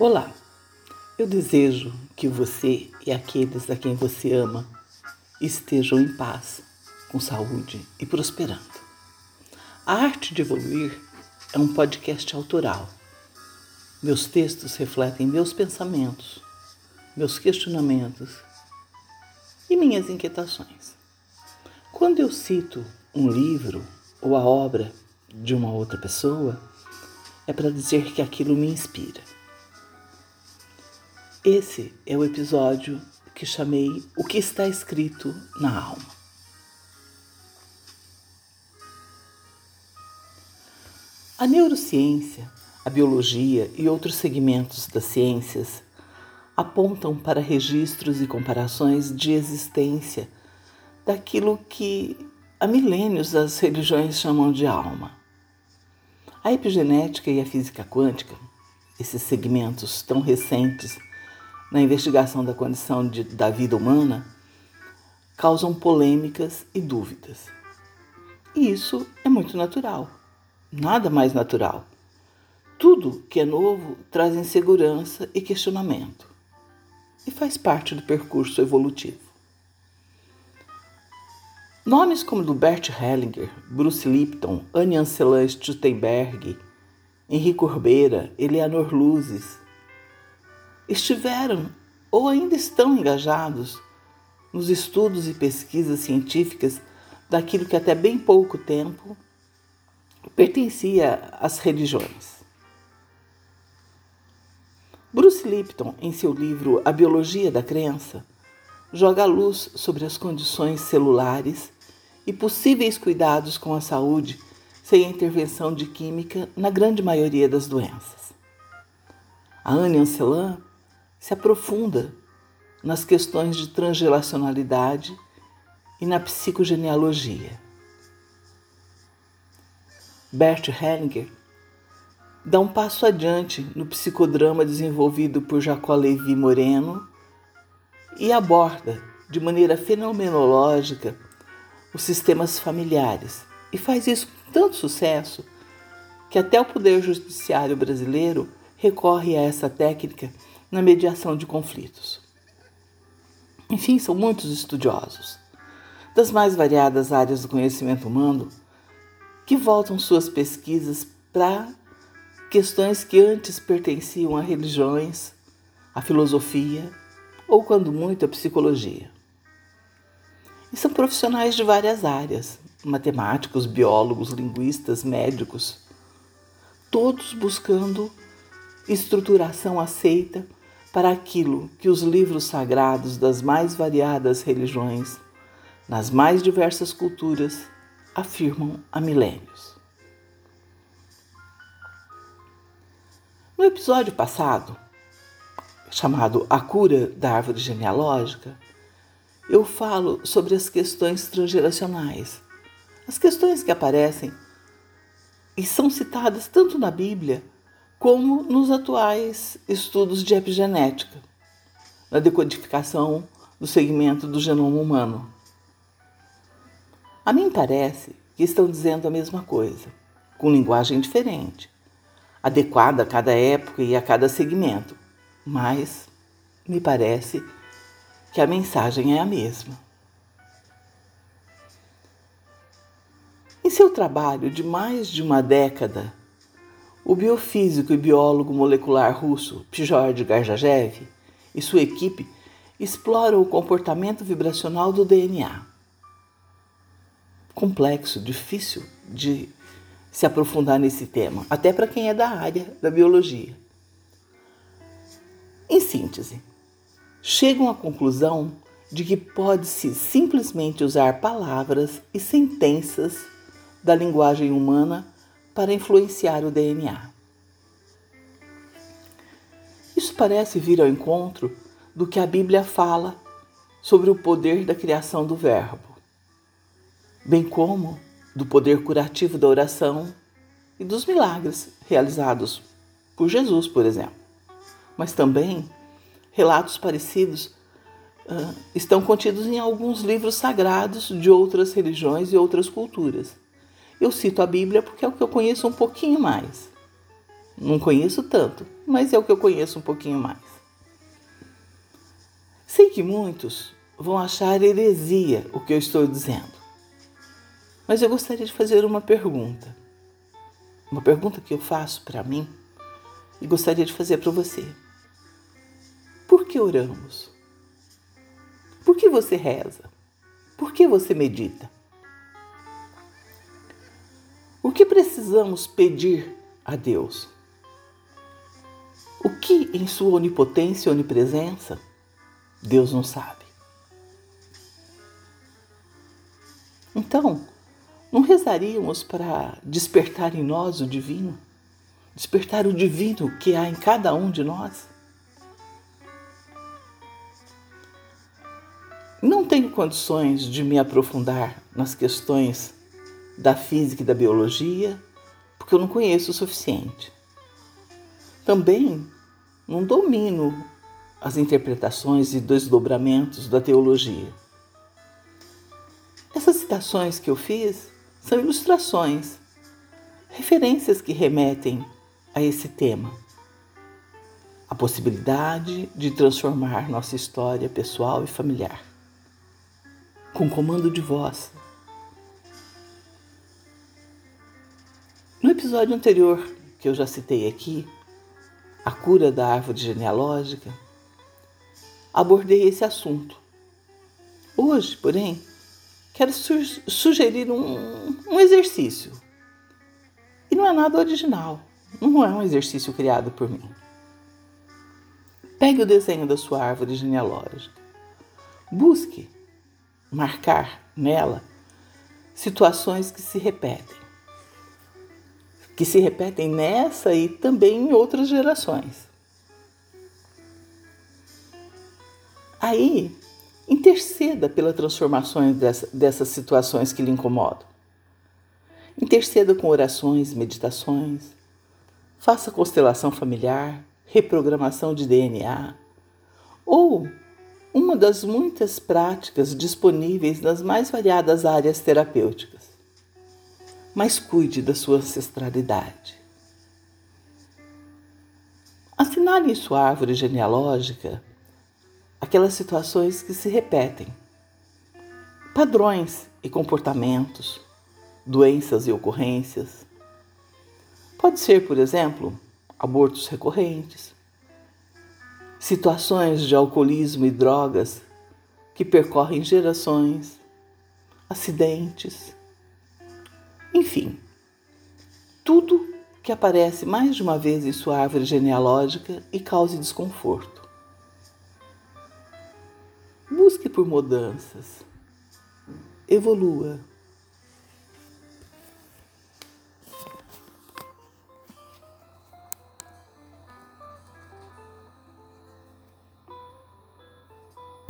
Olá, eu desejo que você e aqueles a quem você ama estejam em paz, com saúde e prosperando. A Arte de Evoluir é um podcast autoral. Meus textos refletem meus pensamentos, meus questionamentos e minhas inquietações. Quando eu cito um livro ou a obra de uma outra pessoa, é para dizer que aquilo me inspira. Esse é o episódio que chamei O que está escrito na alma. A neurociência, a biologia e outros segmentos das ciências apontam para registros e comparações de existência daquilo que há milênios as religiões chamam de alma. A epigenética e a física quântica, esses segmentos tão recentes na investigação da condição de, da vida humana causam polêmicas e dúvidas. E isso é muito natural, nada mais natural. Tudo que é novo traz insegurança e questionamento e faz parte do percurso evolutivo. Nomes como do Bert Hellinger, Bruce Lipton, Anne Ancelan Stuttenberg, Henrique Urbeira, Eleanor Luzes, estiveram ou ainda estão engajados nos estudos e pesquisas científicas daquilo que até bem pouco tempo pertencia às religiões. Bruce Lipton, em seu livro A Biologia da Crença, joga luz sobre as condições celulares e possíveis cuidados com a saúde sem a intervenção de química na grande maioria das doenças. A Anne Ancelan se aprofunda nas questões de transgeracionalidade e na psicogenealogia. Bert Hellinger dá um passo adiante no psicodrama desenvolvido por Jacó Levi Moreno e aborda de maneira fenomenológica os sistemas familiares e faz isso com tanto sucesso que até o Poder Judiciário brasileiro recorre a essa técnica na mediação de conflitos. Enfim, são muitos estudiosos das mais variadas áreas do conhecimento humano que voltam suas pesquisas para questões que antes pertenciam a religiões, a filosofia ou, quando muito, a psicologia. E são profissionais de várias áreas: matemáticos, biólogos, linguistas, médicos, todos buscando estruturação aceita para aquilo que os livros sagrados das mais variadas religiões, nas mais diversas culturas, afirmam há milênios. No episódio passado, chamado A Cura da Árvore Genealógica, eu falo sobre as questões transgeracionais, as questões que aparecem e são citadas tanto na Bíblia como nos atuais estudos de epigenética, na decodificação do segmento do genoma humano. A mim parece que estão dizendo a mesma coisa, com linguagem diferente, adequada a cada época e a cada segmento, mas me parece que a mensagem é a mesma. Em seu trabalho de mais de uma década o biofísico e biólogo molecular russo Pjor Garjajev e sua equipe exploram o comportamento vibracional do DNA. Complexo, difícil de se aprofundar nesse tema, até para quem é da área da biologia. Em síntese, chegam à conclusão de que pode-se simplesmente usar palavras e sentenças da linguagem humana para influenciar o DNA. Isso parece vir ao encontro do que a Bíblia fala sobre o poder da criação do Verbo, bem como do poder curativo da oração e dos milagres realizados por Jesus, por exemplo. Mas também relatos parecidos uh, estão contidos em alguns livros sagrados de outras religiões e outras culturas. Eu cito a Bíblia porque é o que eu conheço um pouquinho mais. Não conheço tanto, mas é o que eu conheço um pouquinho mais. Sei que muitos vão achar heresia o que eu estou dizendo, mas eu gostaria de fazer uma pergunta. Uma pergunta que eu faço para mim e gostaria de fazer para você. Por que oramos? Por que você reza? Por que você medita? O que precisamos pedir a Deus? O que em sua onipotência e onipresença Deus não sabe? Então, não rezaríamos para despertar em nós o divino? Despertar o divino que há em cada um de nós? Não tenho condições de me aprofundar nas questões da física e da biologia, porque eu não conheço o suficiente. Também não domino as interpretações e desdobramentos da teologia. Essas citações que eu fiz são ilustrações, referências que remetem a esse tema. A possibilidade de transformar nossa história pessoal e familiar. Com comando de voz. Episódio anterior, que eu já citei aqui, a cura da árvore genealógica, abordei esse assunto. Hoje, porém, quero su sugerir um, um exercício. E não é nada original, não é um exercício criado por mim. Pegue o desenho da sua árvore genealógica. Busque marcar nela situações que se repetem. Que se repetem nessa e também em outras gerações. Aí, Interceda pela transformação dessa, dessas situações que lhe incomodam. Interceda com orações, meditações. Faça constelação familiar, reprogramação de DNA ou uma das muitas práticas disponíveis nas mais variadas áreas terapêuticas. Mas cuide da sua ancestralidade. Assinale em sua árvore genealógica aquelas situações que se repetem. Padrões e comportamentos, doenças e ocorrências. Pode ser, por exemplo, abortos recorrentes, situações de alcoolismo e drogas que percorrem gerações, acidentes, enfim, tudo que aparece mais de uma vez em sua árvore genealógica e cause desconforto. Busque por mudanças. Evolua.